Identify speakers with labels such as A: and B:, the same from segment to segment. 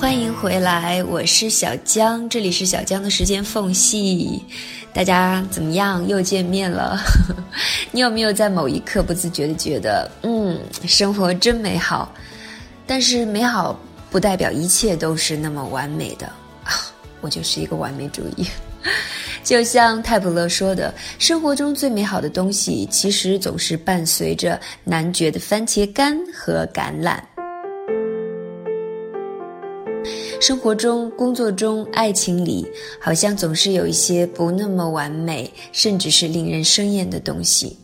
A: 欢迎回来，我是小江，这里是小江的时间缝隙。大家怎么样？又见面了。你有没有在某一刻不自觉的觉得，嗯，生活真美好？但是美好不代表一切都是那么完美的啊！我就是一个完美主义。就像泰普勒说的，生活中最美好的东西，其实总是伴随着男爵的番茄干和橄榄。生活中、工作中、爱情里，好像总是有一些不那么完美，甚至是令人生厌的东西。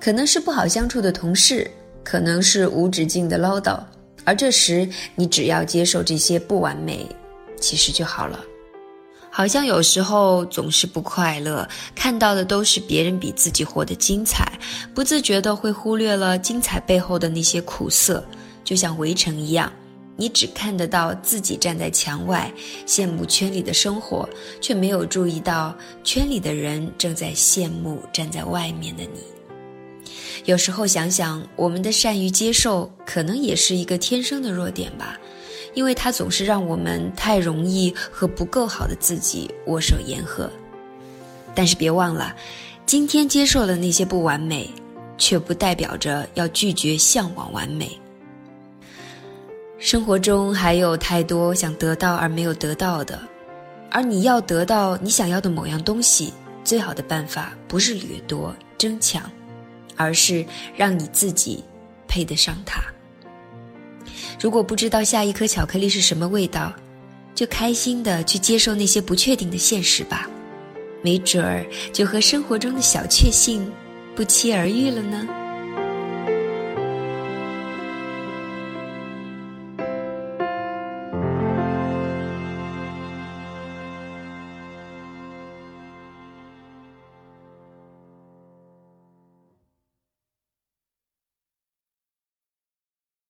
A: 可能是不好相处的同事，可能是无止境的唠叨。而这时，你只要接受这些不完美，其实就好了。好像有时候总是不快乐，看到的都是别人比自己活得精彩，不自觉的会忽略了精彩背后的那些苦涩，就像围城一样。你只看得到自己站在墙外，羡慕圈里的生活，却没有注意到圈里的人正在羡慕站在外面的你。有时候想想，我们的善于接受，可能也是一个天生的弱点吧，因为它总是让我们太容易和不够好的自己握手言和。但是别忘了，今天接受了那些不完美，却不代表着要拒绝向往完美。生活中还有太多想得到而没有得到的，而你要得到你想要的某样东西，最好的办法不是掠夺、争抢，而是让你自己配得上它。如果不知道下一颗巧克力是什么味道，就开心的去接受那些不确定的现实吧，没准儿就和生活中的小确幸不期而遇了呢。